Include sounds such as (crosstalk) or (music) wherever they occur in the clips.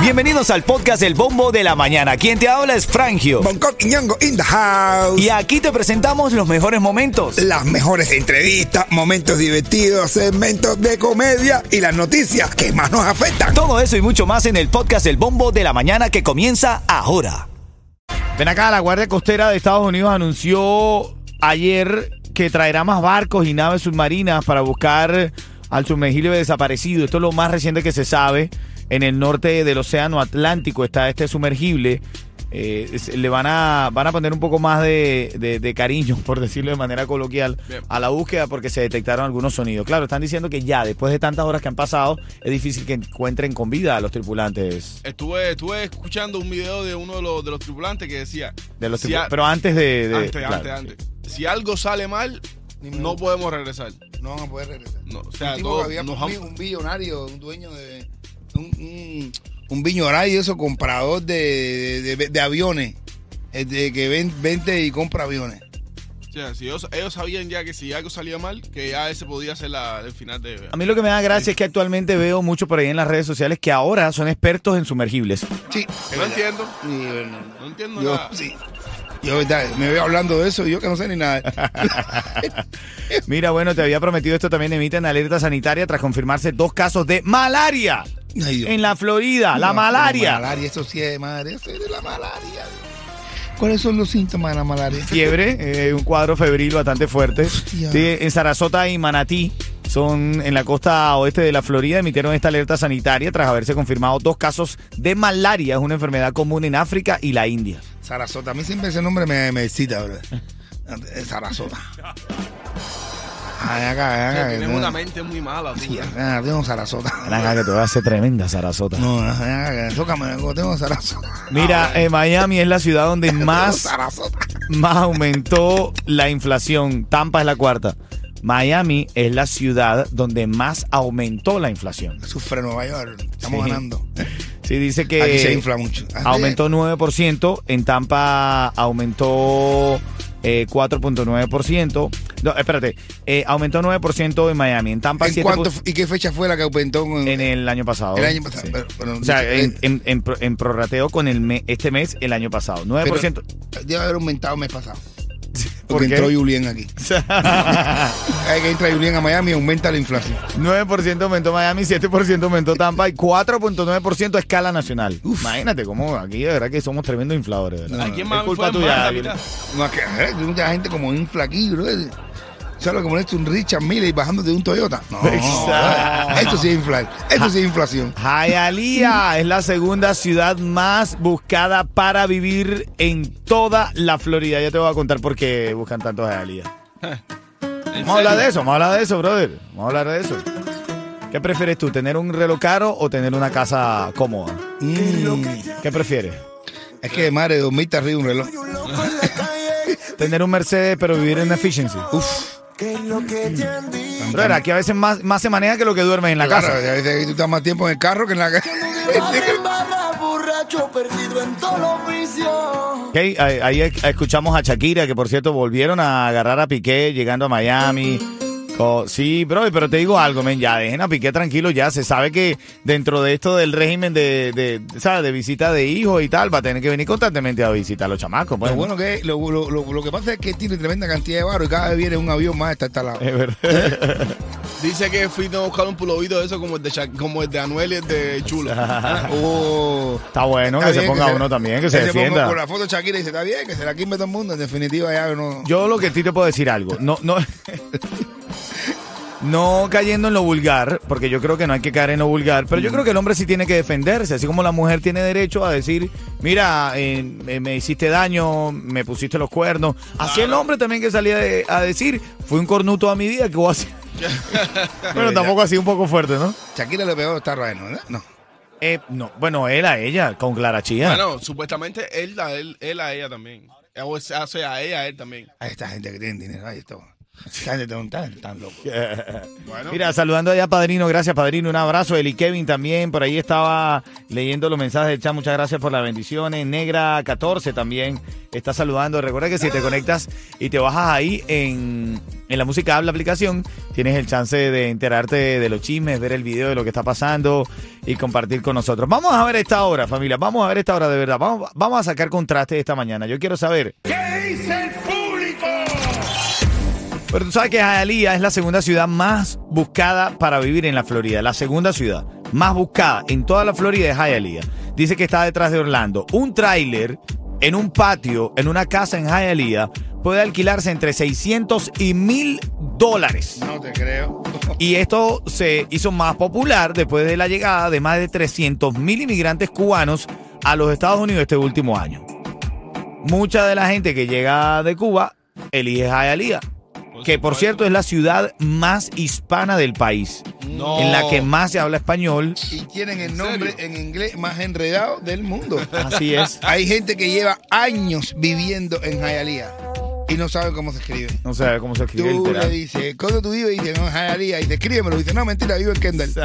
Bienvenidos al podcast El Bombo de la Mañana. Quien te habla es Frangio. Bangkok y Ñongo in the house. Y aquí te presentamos los mejores momentos. Las mejores entrevistas, momentos divertidos, segmentos de comedia y las noticias que más nos afectan. Todo eso y mucho más en el podcast El Bombo de la Mañana que comienza ahora. Ven acá, la Guardia Costera de Estados Unidos anunció ayer que traerá más barcos y naves submarinas para buscar al sumergible desaparecido. Esto es lo más reciente que se sabe. En el norte del Océano Atlántico está este sumergible. Eh, le van a, van a poner un poco más de, de- de cariño, (laughs) por decirlo de manera coloquial, Bien. a la búsqueda porque se detectaron algunos sonidos. Claro, están diciendo que ya, después de tantas horas que han pasado, es difícil que encuentren con vida a los tripulantes. Estuve, estuve escuchando un video de uno de los, de los tripulantes que decía. De los si a- pero antes de... de- antes, claro, antes, sí. antes. Si algo sale mal, no podemos regresar. No van a poder regresar. No, o sea, un tipo todo- que había nos un, billonario, un dueño de. Un, un, un billonario, eso, comprador de, de, de- de aviones. Es de que ven- vende y compra aviones. o sea, si ellos, ellos sabían ya que si algo salía mal, que ya ese podía ser la, el final de. A mí lo que me da gracia es que actualmente veo mucho por ahí en las redes sociales que ahora son expertos en sumergibles. Sí. No entiendo. Sí. No entiendo Yo, nada. sí. Yo, me veo hablando de eso y yo que no sé ni nada. (laughs) Mira, bueno, te había prometido esto también emiten alerta sanitaria tras confirmarse dos casos de malaria Ay, en la Florida. La malaria. La malaria, eso sí es madre, eso es de la malaria. ¿Cuáles son los síntomas de la malaria? Fiebre, eh, un cuadro febril bastante fuerte. Hostia. Sí, en Sarasota y Manatí son en la costa oeste de la Florida emitieron esta alerta sanitaria tras haberse confirmado dos casos de malaria, es una enfermedad común en África y la India. Sarasota. A mí siempre ese nombre me, me excita, bro. Sarasota. Ay, acá, acá. tienes una mente muy mala. tú, Sí, acá, tengo Sarasota. Acá que te voy a hacer tremenda Sarasota. No, acá, tócame, tengo Sarasota. Mira, eh, Miami es la ciudad donde más, más aumentó la inflación. Tampa es la cuarta. Miami es la ciudad donde más aumentó la inflación. Sufre Nueva York. Estamos Sí. ganando. (laughs) Sí, dice que Aquí se infla mucho. aumentó 9%, en Tampa aumentó eh, 4.9%. No, espérate, eh, aumentó 9% en Miami, en Tampa ¿En 7 cuánto, ¿Y qué fecha fue la que aumentó? en- en el año pasado. El año pasado, Sí. pero- pero- o sea, eh, en, en, en pro- en prorrateo con el me- este mes, el año pasado. 9%. Debe haber aumentado el mes pasado. ¿Por Porque entró Julián aquí. (laughs) (laughs) Hay que entra Julián a Miami y aumenta la inflación. 9% aumentó Miami, 7% aumentó Tampa y 4.9% a escala nacional. Imagínate cómo aquí de verdad que somos tremendos infladores. ¿verdad? Aquí en es Miami culpa fue tuya. más la. No, eh, hay mucha gente como infla aquí, bro. ¿Sabes lo que molesta un Richard Mille y bajando de un Toyota? No, Exacto. esto sí es inflar. Esto sí es inflación. Hialeah es la segunda ciudad más buscada para vivir en toda la Florida. Ya te voy a contar por qué buscan tanto a Hialeah. ¿En Vamos a hablar de eso, vamos a hablar de eso, brother. Vamos a hablar de eso. ¿Qué prefieres tú, tener un reloj caro o tener una casa cómoda? Mm. ¿Qué prefieres? Es que, madre, dormirte arriba de un reloj. (laughs) Tener un Mercedes pero vivir en efficiency. Uf. Brother, aquí a veces más, más se maneja que lo que duermes en la Claro, casa. a veces tú estás más tiempo en el carro que en la casa. (laughs) borracho perdido en todo los vicios. Ok, ahí, ahí escuchamos a Shakira, que por cierto volvieron a agarrar a Piqué llegando a Miami. Sí, bro, pero te digo algo, men, ya dejen a Piqué tranquilo, ya se sabe que dentro de esto del régimen de, de, ¿sabes? de visita de hijos y tal, va a tener que venir constantemente a visitar a los chamacos. Pues, Lo bueno que lo, lo, lo, lo que pasa es que tiene tremenda cantidad de barro y cada vez viene un avión más está instalado. Es verdad. (laughs) Dice que fui a buscar un pulovito de eso como el de, Sha- como el de Anuel y el de Chulo. (laughs) Oh, Está bueno está que se ponga uno también, que se ponga defienda. Con la foto de Shakira y dice, está bien, que se la quime todo el mundo. En definitiva, ya no. Yo lo que sí te puedo decir algo, no, no, (laughs) no cayendo en lo vulgar, porque yo creo que no hay que caer en lo vulgar, pero yo creo que el hombre sí tiene que defenderse, así como la mujer tiene derecho a decir, mira, eh, me- me hiciste daño, me pusiste los cuernos. Así el hombre también que salía de- a decir, fui un cornuto a mi vida, que voy a hacer? (laughs) bueno, tampoco así un poco fuerte, ¿no? Shakira le pegó a esta ¿no? ¿verdad? No. Eh, no, bueno, él a ella, con Clara Chía. Bueno, supuestamente él a él, él a ella también. O sea, a ella a él también. A esta gente que tiene dinero, ahí está. Tan, tan, tan loco. (laughs) Bueno, Mira, saludando allá Padrino, gracias Padrino, un abrazo. Eli Kevin también, por ahí estaba leyendo los mensajes del chat, muchas gracias por las bendiciones. Negra 14 también está saludando. Recuerda que si te conectas y te bajas ahí en, en la música habla aplicación, tienes el chance de enterarte de los chismes, ver el video de lo que está pasando y compartir con nosotros. Vamos a ver esta hora, familia, vamos a ver esta hora de verdad. Vamos, vamos a sacar contraste esta mañana. Yo quiero saber. ¿Qué dice el? Pero tú sabes que Hialeah es la segunda ciudad más buscada para vivir en la Florida. La segunda ciudad más buscada en toda la Florida es Hialeah. Dice que está detrás de Orlando. Un tráiler en un patio, en una casa en Hialeah, puede alquilarse entre 600 y 1000 dólares. No te creo. (laughs) Y esto se hizo más popular después de la llegada de más de 300 mil inmigrantes cubanos a los Estados Unidos este último año. Mucha de la gente que llega de Cuba elige Hialeah, que por cierto es la ciudad más hispana del país, No. en la que más se habla español. Y tienen el ¿En nombre en inglés más enredado del mundo. Así es. Hay gente que lleva años viviendo en Hialeah y no sabe cómo se escribe. No sé cómo se escribe Tú le literal. dices, ¿cuándo tú vives? Y dice, no, en Hialeah. Y te escríbemelo. Y dice, no, mentira, vivo en Kendall. (laughs)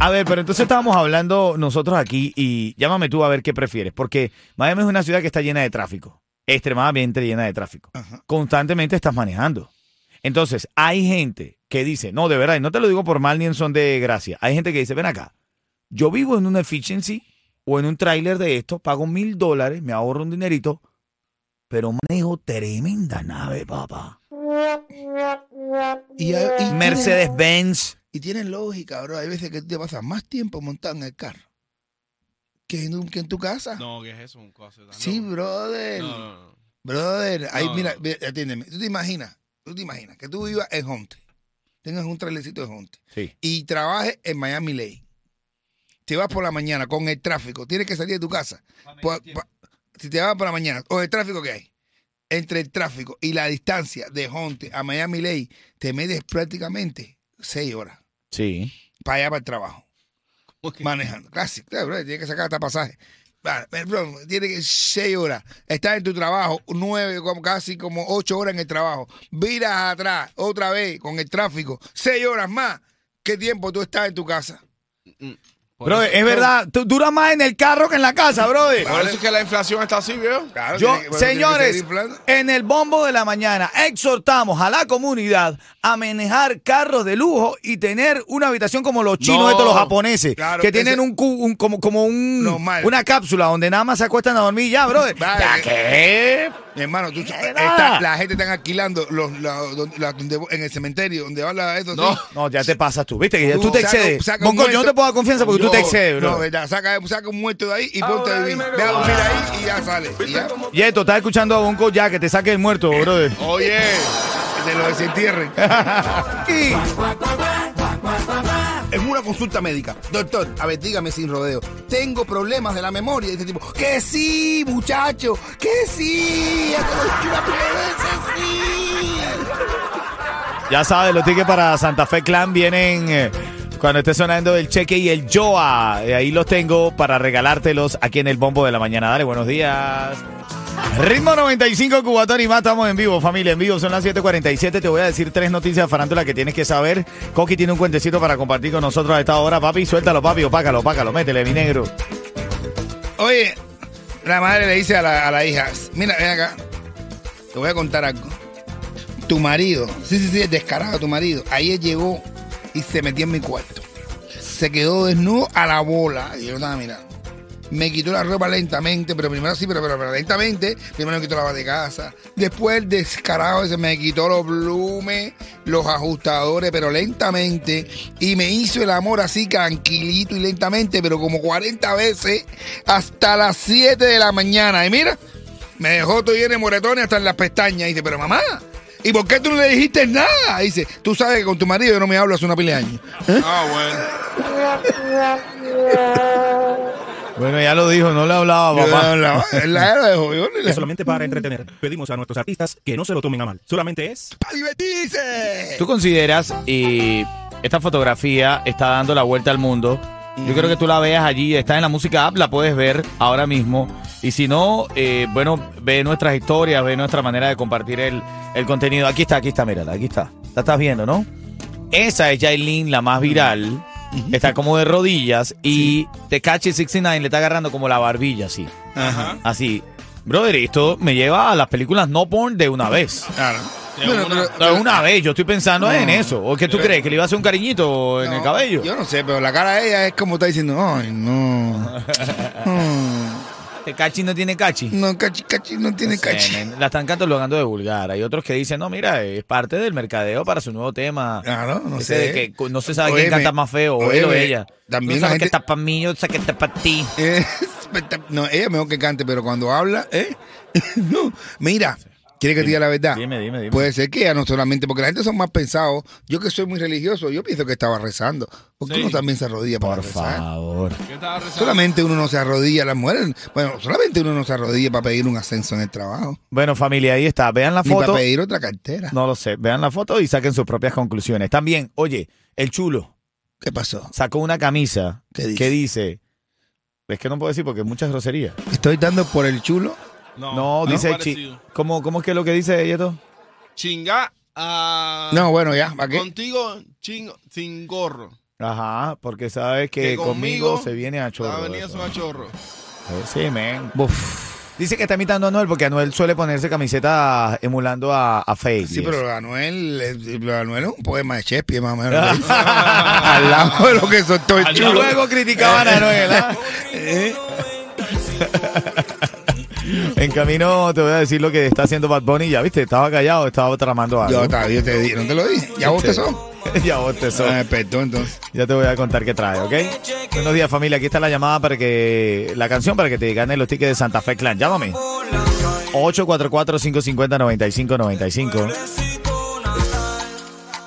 A ver, pero entonces estábamos hablando nosotros aquí y llámame tú a ver qué prefieres, porque Miami es una ciudad que está llena de tráfico, extremadamente llena de tráfico. Ajá. Constantemente estás manejando. Entonces, hay gente que dice, no, de verdad, y no te lo digo por mal ni en son de gracia, hay gente que dice, ven acá, yo vivo en una efficiency o en un tráiler de esto, pago mil dólares, me ahorro un dinerito, pero manejo tremenda nave, papá. Y, y Mercedes-Benz. Y tienen lógica, bro. Hay veces que te pasas más tiempo montado en el carro que en, que en tu casa. No, ¿qué es eso? Un cosa tan Sí, brother. No, no, no. Brother, ahí, No, mira, atiéndeme. Tú te imaginas, tú te imaginas que tú vivas en Honte, tengas un trailecito de Honte Sí. y trabajes en Miami Lake. Te vas por la mañana con el tráfico, tienes que salir de tu casa. Pa- si te vas por la mañana, o el tráfico que hay, entre el tráfico y la distancia de Honte a Miami Lake, te metes prácticamente seis horas Sí. para allá para el trabajo, Manejando. Casi, claro, bro, tienes que sacar hasta pasaje. Bro, tiene que seis horas. Estás en tu trabajo, nueve, casi como ocho horas en el trabajo. Viras atrás, otra vez, con el tráfico, seis horas más. ¿Qué tiempo tú estás en tu casa? Por Bro, es verdad, tú duras más en el carro que en la casa, brother. Por eso es que la inflación está así, ¿veo? Claro, Yo, tiene señores, en el bombo de la mañana exhortamos a la comunidad a manejar carros de lujo y tener una habitación como los chinos, No. estos los japoneses, Claro, que tienen ese- un, cu- un- como, como un, una cápsula donde nada más se acuestan a dormir y ya, brother. Vale. ¿Ya qué? Mi hermano, tú, está- la gente está alquilando los, la- donde- la- donde- en el cementerio donde habla eso. No. sí. No, ya te pasas tú, viste que ya tú te saca- excedes. saca un Bonco, yo no te puedo dar confianza porque tú te No, excedes, No, bro. verdad, saca, saca un muerto de ahí y ponte a vivir. Ve a dormir ahí y ya sale. Y ya, Y esto, estás escuchando a Bonco ya, que te saque el muerto, brother. Oye, de lo desentierren. (laughs) (laughs) Y- Es una consulta médica. Doctor, a ver, dígame sin rodeo. Tengo problemas de la memoria. Y este tipo, que sí, muchacho, que sí. Sí. Ya sabes, los tickets para Santa Fe Clan vienen eh, cuando esté sonando el cheque y el Joa. Eh, ahí los tengo para regalártelos aquí en el bombo de la mañana. Dale, buenos días. Ritmo 95 Cubatón y más, estamos en vivo, familia, en vivo, son las 7.47, te voy a decir tres noticias de farándula que tienes que saber. Coqui tiene un cuentecito para compartir con nosotros a esta hora, papi, suéltalo, papi, opácalo, opácalo, métele, mi negro. Oye, la madre le dice a la, a la hija, mira, ven acá, te voy a contar algo. Tu marido, sí, sí, sí, es descarado tu marido, ayer llegó y se metió en mi cuarto. Se quedó desnudo a la bola y yo estaba mirando. Me quitó la ropa lentamente, pero primero sí, pero, pero, pero lentamente. Primero me quitó la de casa. Después el descarado ese me quitó los plumes, los ajustadores, pero lentamente. Y me hizo el amor así tranquilito y lentamente, pero como 40 veces hasta las 7 de la mañana. Y mira, me dejó todo lleno de moretones hasta en las pestañas. Y dice, pero mamá, ¿y por qué tú no le dijiste nada? Dice, tú sabes que con tu marido yo no me hablo hace una pila de años. ah, bueno. (laughs) Bueno, ya lo dijo, no le hablaba, Yo papá. no hablaba, él la era de jodión, y la- Es solamente para entretener. Pedimos a nuestros artistas que no se lo tomen a mal. Solamente es ¡Para divertirse! ¿Tú consideras y esta fotografía está dando la vuelta al mundo Yo quiero que tú la veas allí. Está en la música app, la puedes ver ahora mismo. Y si no, eh, bueno, ve nuestras historias, ve nuestra manera de compartir el, el contenido. Aquí está, aquí está, mírala, aquí está. La estás viendo, ¿no? Esa es Jailin, la más viral. Está como de rodillas y Tecachi 69 le está agarrando como la barbilla, así. Ajá. Así. Brother, esto me lleva a las películas no porn de una vez. Claro. De Bueno, una- pero- De una vez, yo estoy pensando en No. eso. ¿O qué tú crees? ¿Que le iba a hacer un cariñito en el No, cabello? Yo no sé, pero la cara de ella es como está diciendo, ay, no. (laughs) Tecachi no tiene cachi. no, cachi, cachi, no tiene No sé, cachi. men, la están catalogando de vulgar. Hay otros que dicen, no, mira, es parte del mercadeo para su nuevo tema. Claro, no Ese sé. de que cu- no se sabe quién canta más feo, o él o ella. también no sabes que está para mí, yo sé que está para ti. (laughs) No, ella mejor que cante, pero cuando habla, ¿eh? (laughs) no, mira, ¿quiere que te diga la verdad? Dime, dime, dime. Puede ser que ella no solamente, porque la gente son más pensados. Yo que soy muy religioso, yo pienso que estaba rezando. Porque Sí. uno también se arrodilla para Por rezar. favor. ¿Qué estaba rezando? Solamente uno no se arrodilla, las mujeres, bueno, solamente uno no se arrodilla para pedir un ascenso en el trabajo. Bueno, familia, ahí está. Vean la Ni para foto. pedir otra cartera. No lo sé. Vean la foto y saquen sus propias conclusiones. También, oye, el chulo ¿Qué pasó? sacó una camisa ¿Qué dice? que dice. Es que no puedo decir porque es muchas groserías. Estoy dando por el chulo. No, No, dice. chi-. ¿Cómo, ¿Cómo es que es lo que dice Yeto? Chinga a... No, bueno, ya, ¿para qué? Contigo, chingo, sin gorro. Ajá, porque sabes que, Que conmigo, conmigo se viene a chorro. La avenida eso. son a chorro. Eh, Sí, men. Dice que está imitando a Anuel porque Anuel suele ponerse camiseta emulando a, a Faye. Sí, pero eso. lo de Anuel, Anuel es un poema de Shakespeare, más o menos. (laughs) Al lado de lo que soltó el Y chulo. luego criticaban a Anuel, ¿ah? (laughs) Eh, (laughs) En camino te voy a decir lo que está haciendo Bad Bunny. Ya viste, estaba callado, estaba tramando algo. Yo todavía te dije, ¿no te lo dije? ¿Ya vos te son? (laughs) ya vos te sos. Ah, perdón, entonces. Ya te voy a contar qué trae, ¿ok? Buenos días, familia. Aquí está la llamada para que. La canción para que te ganen los tickets de Santa Fe Clan. Llámame. 844-550-9595.